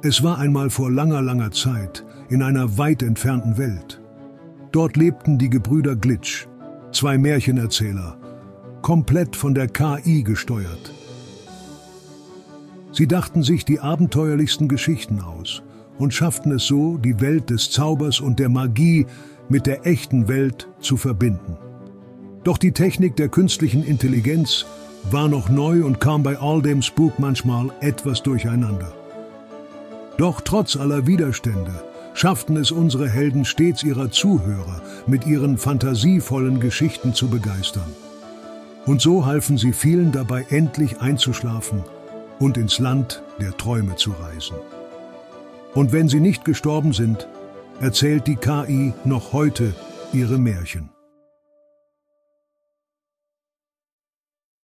Es war einmal vor langer, langer Zeit in einer weit entfernten Welt. Dort lebten die Gebrüder Glitch, zwei Märchenerzähler, komplett von der KI gesteuert. Sie dachten sich die abenteuerlichsten Geschichten aus und schafften es so, die Welt des Zaubers und der Magie mit der echten Welt zu verbinden. Doch die Technik der künstlichen Intelligenz war noch neu und kam bei all dem Spuk manchmal etwas durcheinander. Doch trotz aller Widerstände schafften es unsere Helden stets ihrer Zuhörer mit ihren fantasievollen Geschichten zu begeistern. Und so halfen sie vielen dabei endlich einzuschlafen und ins Land der Träume zu reisen. Und wenn sie nicht gestorben sind, erzählt die KI noch heute ihre Märchen.